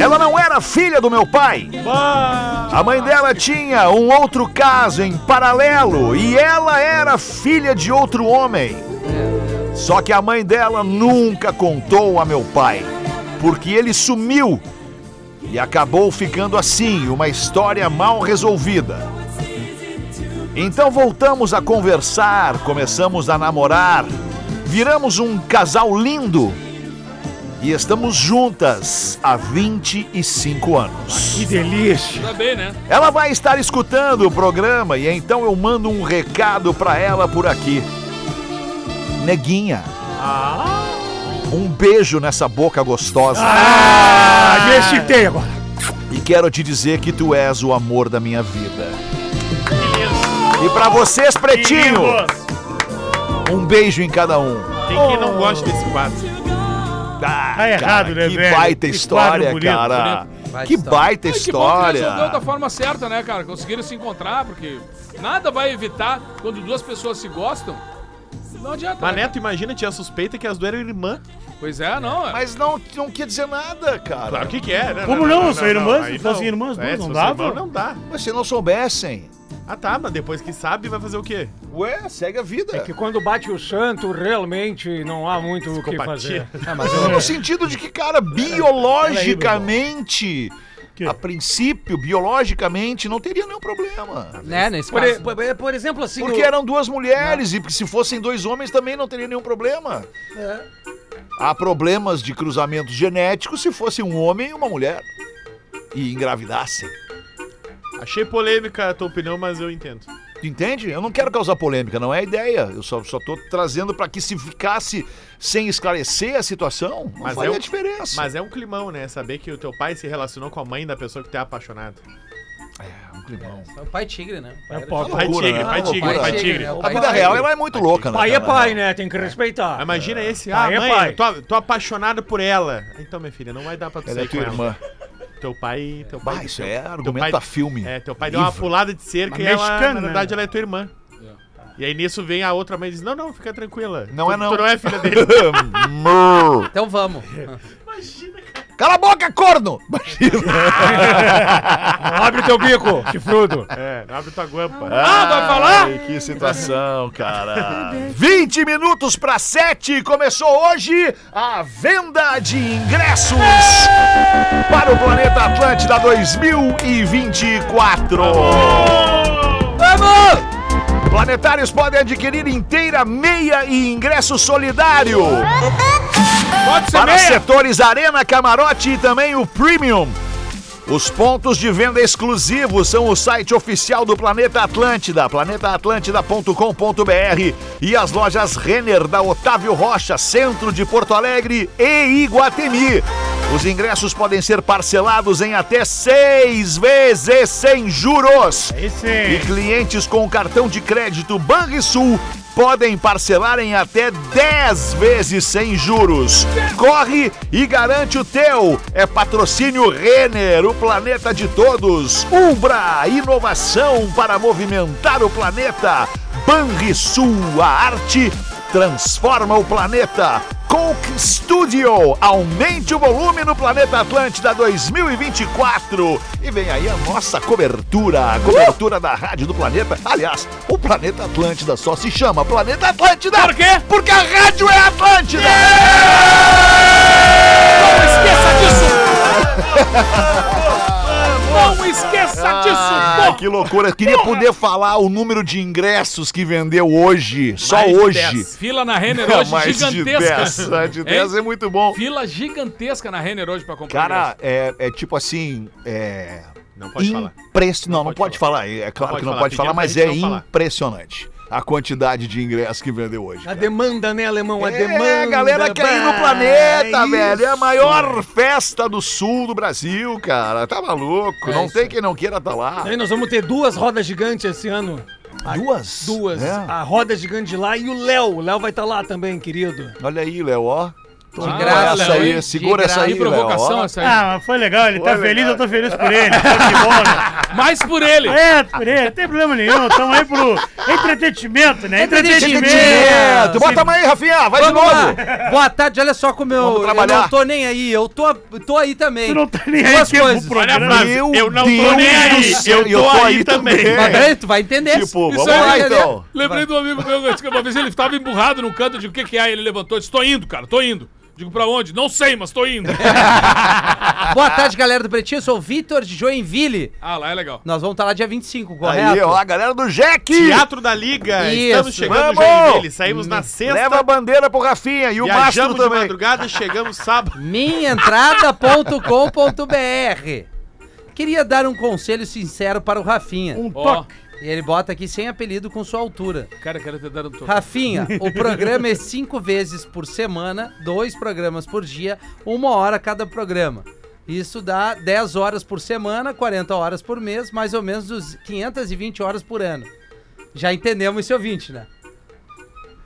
Ela não era filha do meu pai. A mãe dela tinha um outro caso em paralelo e ela era filha de outro homem. Só que a mãe dela nunca contou a meu pai, porque ele sumiu e acabou ficando assim, uma história mal resolvida. Então voltamos a conversar, começamos a namorar, viramos um casal lindo e estamos juntas há 25 anos. Que delícia. Tá bem, né? Ela vai estar escutando o programa e então eu mando um recado pra ela por aqui. Neguinha. Um beijo nessa boca gostosa. Ah, me excitei agora. E quero te dizer que tu és o amor da minha vida. E pra vocês, pretinho, um beijo em cada um. Tem quem não gosta desse quadro. Ah, Tá errado, né, que velho? baita Que história, bonito, cara. Baita Que história. baita Ai, que bom que resolveu da história. forma certa, né, cara? Conseguiram se encontrar, porque nada vai evitar quando duas pessoas se gostam. Não adianta. Mas né? Neto, imagina, tinha suspeita que as duas eram irmã. Pois é, não. é. Mas não, não quer dizer nada, cara. Claro que quer, né? Como não? São irmãs? aí Se fossem irmãs, É, duas, se não dava? não dá. Mas se não soubessem, Ah tá, mas depois que sabe, vai fazer o quê? ué, segue a vida. É que quando bate o santo, realmente não há muito o que fazer. Ah, mas No sentido de que, cara, biologicamente, a princípio, biologicamente, não teria nenhum problema. né, nesse Por, caso. por- por exemplo, assim. Porque o- eram duas mulheres e se fossem dois homens também não teria nenhum problema. Há problemas de cruzamentos genéticos se fosse um homem e uma mulher e engravidassem. Achei polêmica a tua opinião, mas eu entendo. Tu entende? Eu não quero causar polêmica, não é a ideia. Eu só, só tô trazendo para que se ficasse sem esclarecer a situação, não Mas faria é um- diferença. Mas é um climão, né? Saber que o teu pai se relacionou com a mãe da pessoa que tu é apaixonado. É um climão. É o pai tigre, né? O pai É pau. tigre. Pai loucura, tigre, né? pai tigre, Pai pai tigre, tigre. né? A pai vida tigre. real ela é muito louca, né? Pai é pai, né? Tem que respeitar. Imagina esse, Pai ah, é mãe, pai. Tô, tô apaixonado por ela. Então, minha filha, não vai dar pra tu Ela é sair tua com irmã. ela. Teu pai, teu pai. Bah, isso teu- é teu argumento pai- pra filme. É, teu pai deu uma pulada de cerca Mas e ela, na né? verdade, ela é tua irmã. E aí nisso vem a outra mãe e diz: Não, não, fica tranquila. Não Tu- é não. Tu não é filha dele. Então vamos. Cala a boca, corno! Não abre teu bico, chifrudo. é, não abre tua guampa. Ah, vai falar? Que situação, cara. 20 minutos para 7. Começou hoje a venda de ingressos para o Planeta Atlântida 2024. Vamos! Planetários podem adquirir inteira, meia e ingresso solidário. Pode ser Para meia. setores Arena, Camarote e também o Premium. Os pontos de venda exclusivos são o site oficial do Planeta Atlântida, planetaatlântida.com.br e as lojas Renner da Otávio Rocha, centro de Porto Alegre e Iguatemi. Os ingressos podem ser parcelados em até seis vezes sem juros. E clientes com cartão de crédito Banrisul podem parcelar em até 10 vezes sem juros. Corre e garante o teu. É patrocínio Renner, o planeta de todos. Ubra, inovação para movimentar o planeta. Banrisul, a arte transforma o planeta. Coke Studio, aumente o volume no Planeta Atlântida 2024. E vem aí a nossa cobertura, a cobertura da Rádio do Planeta. Aliás, o Planeta Atlântida só se chama Planeta Atlântida. Por quê? Porque a rádio é Atlântida. Não esqueça disso! Não esqueça disso! Ah, pô! que loucura. Eu queria poder falar o número de ingressos que vendeu hoje. Só Mais de hoje. 10. Fila na Renner hoje Mais de gigantesca. 10. Ah, De 10 é muito bom. Fila gigantesca na Renner hoje pra comprar. Cara, é, é tipo assim. É. Não pode falar. Impress... Não, não, pode pode falar. É claro pode que não falar. pode falar, Pedimos mas é não falar. impressionante. A quantidade de ingressos que vendeu hoje. A demanda, né, alemão? A É, demanda. a galera quer ir no planeta, isso. velho. É a maior festa do sul do Brasil, cara. Tá maluco? É não isso tem quem não queira estar lá. Aí nós vamos ter duas rodas gigantes esse ano. Duas? Duas. É. A roda gigante de lá e o Léo. O Léo vai estar lá também, querido. Olha aí, Léo, ó. De Ah, graça, essa aí, segura De essa aí, provocação essa aí. Ah, mas foi legal, ele tá feliz, eu tô feliz por ele. Que bom, né? Mais por ele. É, por ele, não tem problema nenhum. Tamo aí pro entretenimento, né? Entretenimento. Bota a mãe aí, Rafinha. Vai Vamos de novo. lá. Boa tarde, olha só como eu, eu trabalhar. não tô nem aí. Eu tô, tô aí também. Tu não tá nem aí Duas que é coisas. pro Olha a frase. Meu eu não Deus tô nem aí. do Eu eu tô aí aí também. também. Mas peraí, tu vai entender. Tipo, Isso vamos aí, lá então. Lembrei de um amigo meu, que uma vez ele estava emburrado num canto, eu digo, o que que é? Ele levantou e disse, tô indo, cara, tô indo. Digo, pra onde? Não sei, mas tô indo. Boa tarde, galera do Pretinho. Eu sou o Vitor de Joinville. ah, lá é legal. Nós vamos estar lá dia 25, correto? Aí, ó, a galera do Jack. Teatro da Liga. Isso. Estamos chegando Vamos. em Joinville. Saímos na sexta. Leva a bandeira pro Rafinha e o Mastro Viajamos de também. madrugada, chegamos sábado. Minhaentrada.com.br Queria dar um conselho sincero para o Rafinha. Um Ó, toque. E ele bota aqui sem apelido com sua altura. cara, quero te dar um toque. Rafinha, o programa é cinco vezes por semana, dois programas por dia, uma hora cada programa. Isso dá 10 horas por semana, 40 horas por mês, mais ou menos dos 520 horas por ano. Já entendemos esse ouvinte, né?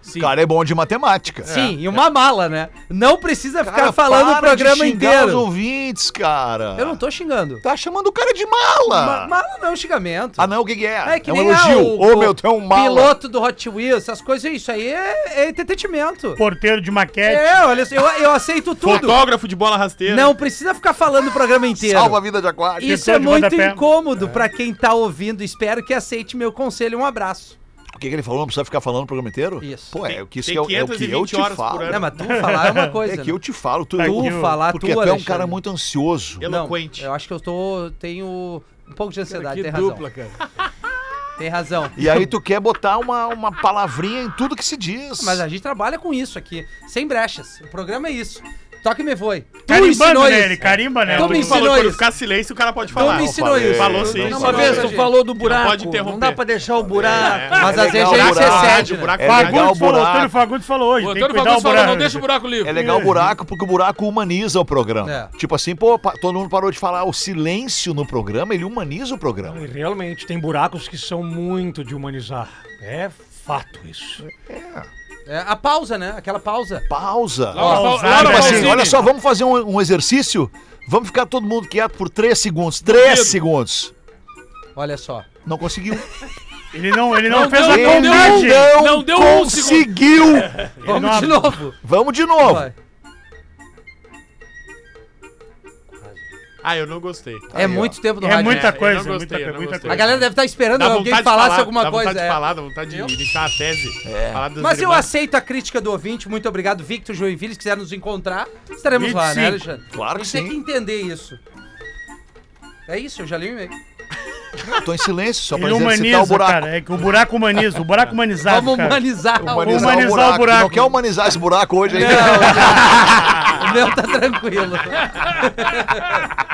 Sim. O cara é bom de matemática. Sim, e uma mala, né? Não precisa ficar Cara, falando o para programa de xingar os inteiro. ouvintes, cara. Eu não tô xingando. Tá chamando o cara de mala. Ma- mala não é um xingamento. Ah, não, o que, que é? É que um nem elogio. o, Ô, o meu, tu é um mala. piloto do Hot Wheels, essas coisas, isso aí é, é entretenimento. Porteiro de maquete. É, olha, eu, eu aceito tudo. Fotógrafo de bola rasteira. Não precisa ficar falando o programa inteiro. Salva a vida de aquário. Isso Diretor é muito incômodo pra quem tá ouvindo. Espero que aceite meu conselho. Um abraço. O que, que ele falou? Não precisa ficar falando o programa inteiro? Isso. Pô, é o que, isso Tem eu, é o que eu 520 te falo. Não, mas tu falar é uma coisa. É que né? eu te falo. Tu, Tu falar, porque tu, tu é um cara muito ansioso. Eu- Não, eloquente. eu acho que eu tô... Tenho um pouco de ansiedade. que Tem razão. dupla, cara. Tem razão. E aí tu quer botar uma, uma palavrinha em tudo que se diz. Mas a gente trabalha com isso aqui. Sem brechas. O programa é isso. Toque me foi. Tu Carimbando, ensinou né? isso. Carimba, né? Tu Tu me falou, ensinou quando isso. ficar silêncio, o cara pode Tu falar. me ensinou falei. isso. Falou Tu sim. Uma vez tu falou do buraco. pode interromper. Não dá pra deixar o buraco. Mas às vezes excede, É o Fagundes falou, buraco. Antônio Fagundes falou hoje. O Antônio Fagundes falou, não deixa o buraco livre. É legal o buraco porque o buraco humaniza o programa. É. Tipo assim, pô, todo mundo parou de falar o silêncio no programa, ele humaniza o programa. E realmente, tem buracos que são muito de humanizar. É fato isso. É, a pausa, né? Aquela pausa. Pausa. Laura, Laura Tipo assim, Pausini. olha só, vamos fazer um, um exercício? Vamos ficar todo mundo quieto por 3 segundos. 3 Duvido. segundos. Olha só. Não conseguiu. Ele não, ele não, Não fez deu- a não deu- contagem. não, Não deu um conseguiu. Vamos de novo. Vamos de novo. Vai. Ah, eu não gostei. É muito tempo do É rádio. muita eu coisa, não muita gostei, eu coisa, não muita gostei. A galera deve estar esperando Dá alguém vontade de falasse falar, alguma dá coisa. vontade de é. falar, dá vontade de iniciar a tese. Falar das Mas eu aceito a crítica do ouvinte. Muito obrigado, Victor Joinville. Se quiser nos encontrar, estaremos lá, né, 25. Alexandre? Claro a que gente tem que sim. entender isso. É isso, eu já li o e-mail. Tô em silêncio, só pra Ele exercitar o humaniza, buraco. cara. É que o buraco humaniza. O buraco humanizado, Vamos cara. humanizar. o- Humanizar, Humanizar o o buraco. buraco. Não quer humanizar esse buraco hoje aí? Não, o meu tá tranquilo.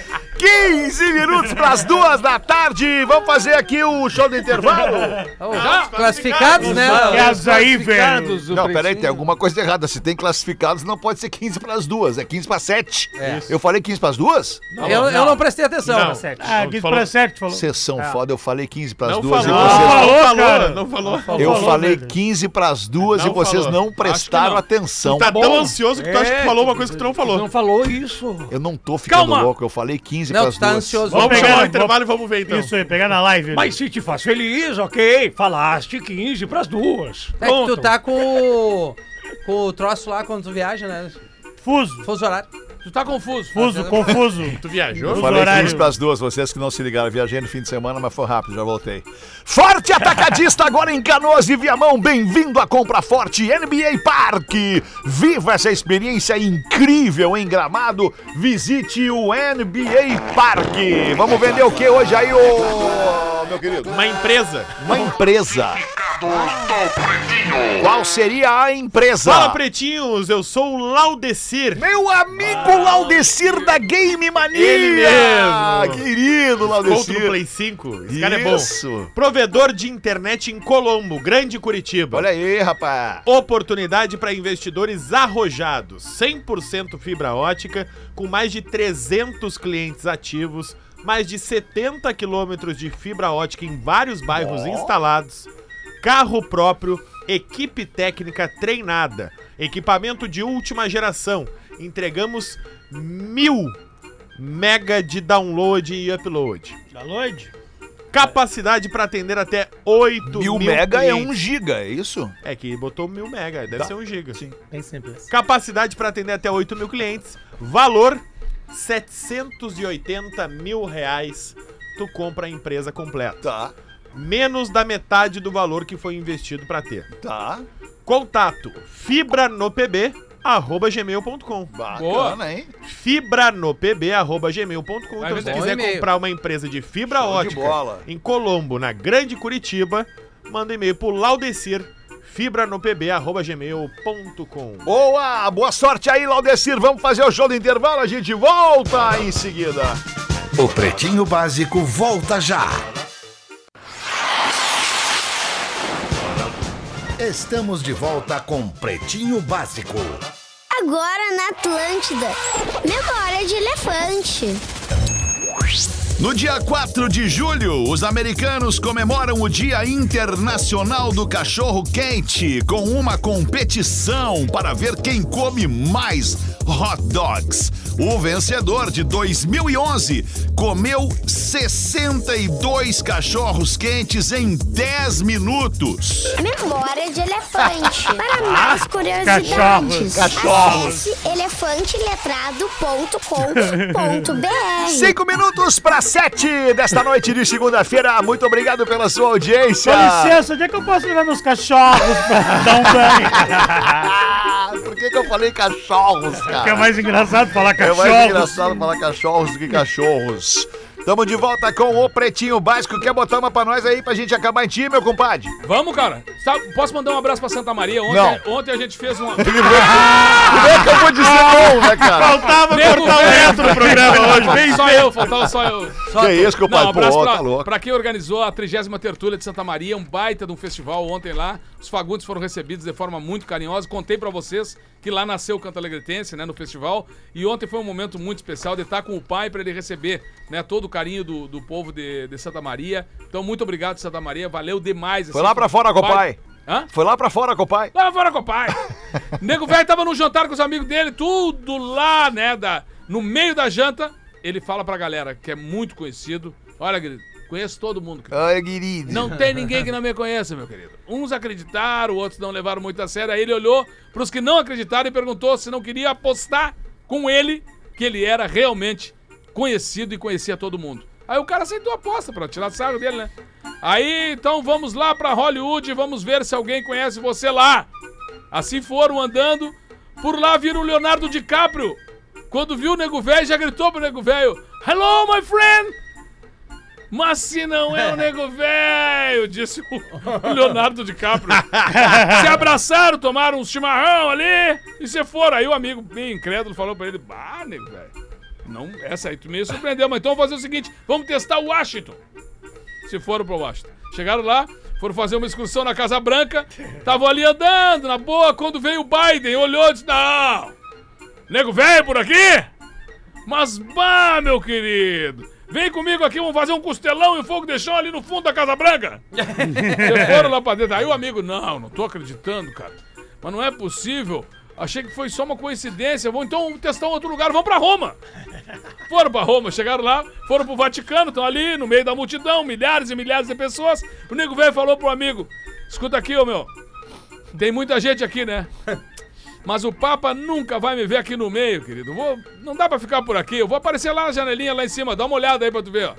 15 minutos pras duas da tarde. Vamos fazer aqui o show do intervalo? Ô, classificados, né? Classificados aí, velho. Não, peraí, tem alguma coisa errada. Se tem classificados, não pode ser 15 pras duas, é 15 pras 7. É. Eu falei 15 pras duas? Eu, eu não prestei atenção. Não. Ah, Não, 15 falou- para 7, falou. Vocês são foda, eu falei 15 pras Não duas falou, e não vocês. falou, falou, cara. não falou. Eu falou, falei velho. 15 pras duas Não e vocês falou. não prestaram não. atenção. Tá tão ansioso que tu acha que falou uma coisa que tu não falou. Não falou isso. Eu não tô ficando louco, eu falei 15 Não, pras tu tá duas. ansioso. Vamos pegar- o intervalo e vamos ver então. Isso aí, pegar na live. Mas se te faz feliz, ok. Falaste 15 pras duas. É que tu tá com o, com o troço lá quando tu viaja, né? Fuso. Fuso horário. Tu tá confuso. Fuso, confuso. Tu viajou? Eu Fuso falei horário. 15 pras duas, vocês que não se ligaram, viajei no fim de semana, mas foi rápido, já voltei. Forte Atacadista agora em Canoas e Viamão, bem-vindo à Compra Forte NBA Parque. Viva essa experiência incrível em Gramado, visite o NBA Parque. Vamos vender o que hoje aí, ô meu querido? Uma empresa. Uma empresa. Qual seria a empresa? Fala, pretinhos, eu sou o Laudecir. Meu amigo Laudecir da Game Mania! Ele mesmo. Querido Laudecir. Play 5. Esse cara é bom. Isso. Provedor de internet em Colombo, Grande Curitiba. Olha aí, rapaz. Oportunidade para investidores arrojados. 100% fibra ótica, com mais de 300 clientes ativos, mais de 70 quilômetros de fibra ótica em vários bairros instalados, carro próprio, equipe técnica treinada, equipamento de última geração. Entregamos mil mega de download e upload. Download? Capacidade para atender até 8 Mil mil mega é um clientes. giga, é isso? É que botou mil mega, deve Tá. ser um giga. Sim. Bem simples. Capacidade para atender até 8 mil clientes. Valor: 780 mil reais. Tu compra a empresa completa. Tá, Menos da metade do valor que foi investido para ter. tá. Contato: fibra no pb arroba gmail.com. Bacana, hein? Fibra no pb arroba gmail.com. Então, se quiser e-mail. comprar uma empresa de fibra Show de ótica bola. em Colombo, na Grande Curitiba, manda e-mail pro Laudecir, fibra no pb arroba gmail.com. Boa, boa sorte aí, Laudecir. Vamos fazer o show do intervalo, a gente volta em seguida. O Pretinho Básico volta já. Estamos de volta com Pretinho Básico. Agora na Atlântida. Memória de elefante. No dia 4 de julho, os americanos comemoram o Dia Internacional do Cachorro Quente com uma competição para ver quem come mais hot dogs. O vencedor de 2011 comeu 62 cachorros quentes em 10 minutos. Memória de elefante. Para mais curiosidades, Cachorros. Cachorros. acesse elefanteletrado.com.br. Cinco minutos para sete desta noite de segunda-feira. Muito obrigado pela sua audiência. Com licença, onde é que eu posso levar meus cachorros pra dar um banho? Por que, que eu falei cachorros, cara? Que é mais engraçado falar É cachorros. mais engraçado falar cachorros do que cachorros. Tamo de volta com o Pretinho Básico. Quer botar uma pra nós aí pra gente acabar em ti, meu compadre? Vamos, cara. Sabe, posso mandar um abraço pra Santa Maria? Ontem, Não. ontem a gente fez uma. Ele acabou de ser bom, né, cara? Faltava Nego cortar o reto no programa hoje. Bem Só eu, faltava só eu. Que isso, Não, um compadre? abraço Pô, pra, tá louco. pra quem organizou a 30 Tertúlia de Santa Maria, um baita de um festival ontem lá. Os Fagundes foram recebidos de forma muito carinhosa. Contei pra vocês que lá nasceu o Canto Alegretense, né, no festival. E ontem foi um momento muito especial de estar com o pai pra ele receber, né, todo o carinho do, do povo de, de Santa Maria. Então, muito obrigado, Santa Maria. Valeu demais. Foi lá pra fora, pai- copai. Hã? Foi lá pra fora, copai. Lá fora com o pai. Nego velho tava num jantar com os amigos dele, tudo lá, né? Da, no meio da janta, ele fala pra galera que é muito conhecido. Olha, querido, conheço todo mundo. querido. Ai, querido. Não tem ninguém que não me conheça, meu querido. Uns acreditaram, outros não levaram muito a sério. Aí ele olhou pros que não acreditaram e perguntou se não queria apostar com ele que ele era realmente conhecido e conhecia todo mundo. Aí o cara aceitou a aposta pra tirar sarro dele, né? Aí, então vamos lá pra Hollywood e vamos ver se alguém conhece você lá. Assim foram andando. Por lá viram o Leonardo DiCaprio. Quando viu o nego velho, já gritou pro nego velho: Hello, my friend! Mas se não é o nego velho, disse o Leonardo DiCaprio. se abraçaram, tomaram um chimarrão ali e se foram. Aí o amigo, bem incrédulo, falou pra ele: Bah, nego velho. Não, essa aí tu me surpreendeu, mas então vamos fazer o seguinte: vamos testar o Washington. Se foram pro Washington. Chegaram lá, foram fazer uma excursão na Casa Branca, estavam ali andando, na boa, quando veio o Biden, olhou e disse: Não! Nego velho por aqui? Mas bah, meu querido! Vem comigo aqui, vamos fazer um costelão e fogo de chão ali no fundo da Casa Branca! Vocês foram lá pra dentro. Aí o amigo, não, não tô acreditando, cara. Mas não é possível. Achei que foi só uma coincidência. Vamos então testar um outro lugar. Vamos pra Roma. Foram pra Roma, chegaram lá, foram pro Vaticano, estão ali no meio da multidão, milhares e milhares de pessoas. O nego velho falou pro amigo: Escuta aqui, ô meu. Tem muita gente aqui, né? Mas o Papa nunca vai me ver aqui no meio, querido. Vou, não dá pra ficar por aqui. Eu vou aparecer lá na janelinha, lá em cima. Dá uma olhada aí pra tu ver, ó.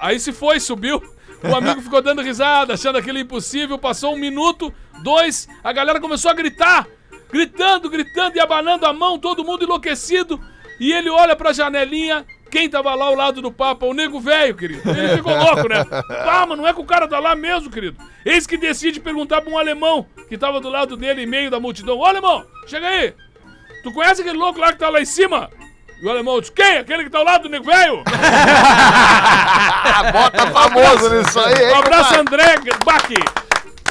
Aí se foi, subiu. O amigo ficou dando risada, achando aquilo impossível. Passou um minuto, dois. A galera começou a gritar. Gritando, gritando e abanando a mão, todo mundo enlouquecido. E ele olha pra janelinha, Quem tava lá ao lado do Papa? O nego velho, querido. Ele ficou louco, né? Ah, mas não é que o cara tá lá mesmo, querido. Eis que decide perguntar pra um alemão que tava do lado dele, em meio da multidão. Ô, alemão, chega aí. Tu conhece aquele louco lá que tá lá em cima? E o alemão disse, quem? Aquele que tá ao lado do nego velho? Bota famoso nisso aí, Um hein? abraço, André Bach.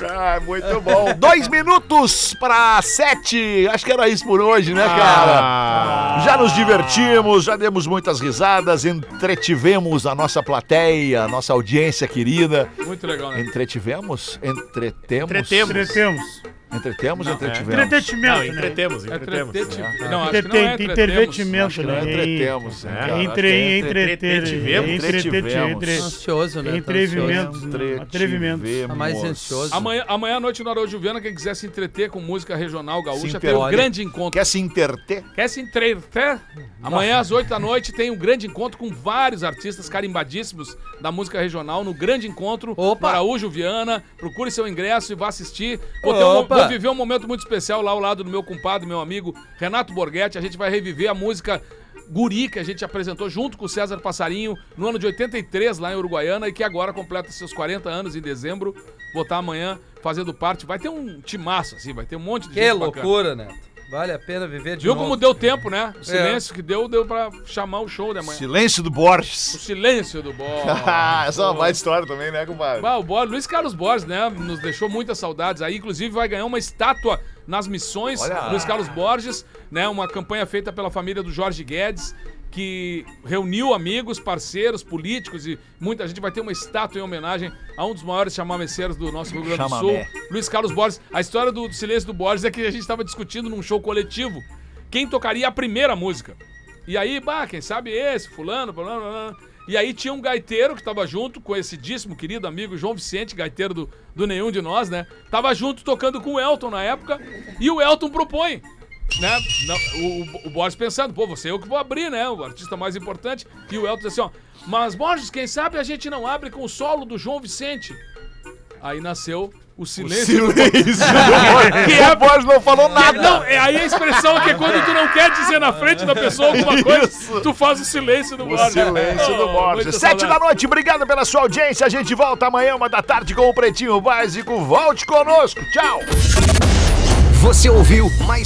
Ah, muito bom. Dois minutos para sete. Acho que era isso por hoje, né, cara? Já nos divertimos, já demos muitas risadas, entretivemos a nossa plateia, a nossa audiência querida. Muito legal, né? Entretivemos? Entretemos? Entretemos. Entretemos. Entretemos, entretivemos. entretenimento, Não, né? entretemos, É entretemos. entretenimento. Não, acho que não é entretemos. Não né? é entretemos. né, É, cara? Entre, é entreter, entretivemos. Ansioso, né? Tá né? atrevimentos. Tá mais ansioso. Amanhã, amanhã à noite no Araújo Viana, quem quiser se entreter com música regional gaúcha, tem um grande encontro. Quer se interter? Quer se entreter? Amanhã às 8 da noite tem um grande encontro com vários artistas carimbadíssimos da música regional no grande encontro Opa! no Araújo Viana. Procure seu ingresso e vá assistir. Vou, ter um- Opa! Vou viver um momento muito especial lá ao lado do meu compadre, meu amigo Renato Borghetti. A gente vai reviver a música Guri, que a gente apresentou junto com o César Passarinho no ano de 83 lá em Uruguaiana e que agora completa seus 40 anos em dezembro. Vou estar amanhã fazendo parte. Vai ter um timaço, assim, vai ter um monte de Que gente bacana. loucura, Neto. Vale a pena viver de Viu novo. como deu tempo, né? O silêncio que deu, deu pra chamar o show de amanhã. Silêncio do O Borges. silêncio do Borges. Essa é uma baita história também, né, compadre? Bah, o Borges, Luiz Carlos Borges, né? Nos deixou muitas saudades aí. Inclusive, vai ganhar uma estátua nas missões. Olha. Luiz Carlos Borges, né? Uma campanha feita pela família do Jorge Guedes, que reuniu amigos, parceiros, políticos e muita gente vai ter uma estátua em homenagem a um dos maiores chamameceiros do nosso Rio Grande do Sul, Chamamé. Luiz Carlos Borges. A história do silêncio do Borges é que a gente estava discutindo num show coletivo quem tocaria a primeira música. E aí, bah, quem sabe esse, fulano, fulano, fulano. E aí tinha um gaiteiro que tava junto, conhecidíssimo, querido amigo João Vicente, gaiteiro do, do Nenhum de Nós, né? Tava junto tocando com o Elton na época. E o Elton propõe, né? Não, o, o, o Borges pensando, pô, você é eu que vou abrir, né? O artista mais importante. E o Elton disse assim, ó, mas Borges, quem sabe a gente não abre com o solo do João Vicente. Aí nasceu o silêncio. Silêncio do Borges. Que é- O Borges não falou nada. Não, é aí a expressão que é quando tu não quer dizer na frente da pessoa alguma coisa, tu faz o silêncio do O Borges. silêncio do Oh, Borges. Sete da noite, obrigado pela sua audiência. A gente volta amanhã, uma da tarde, com o Pretinho Básico. Volte conosco. Tchau. Você ouviu mais um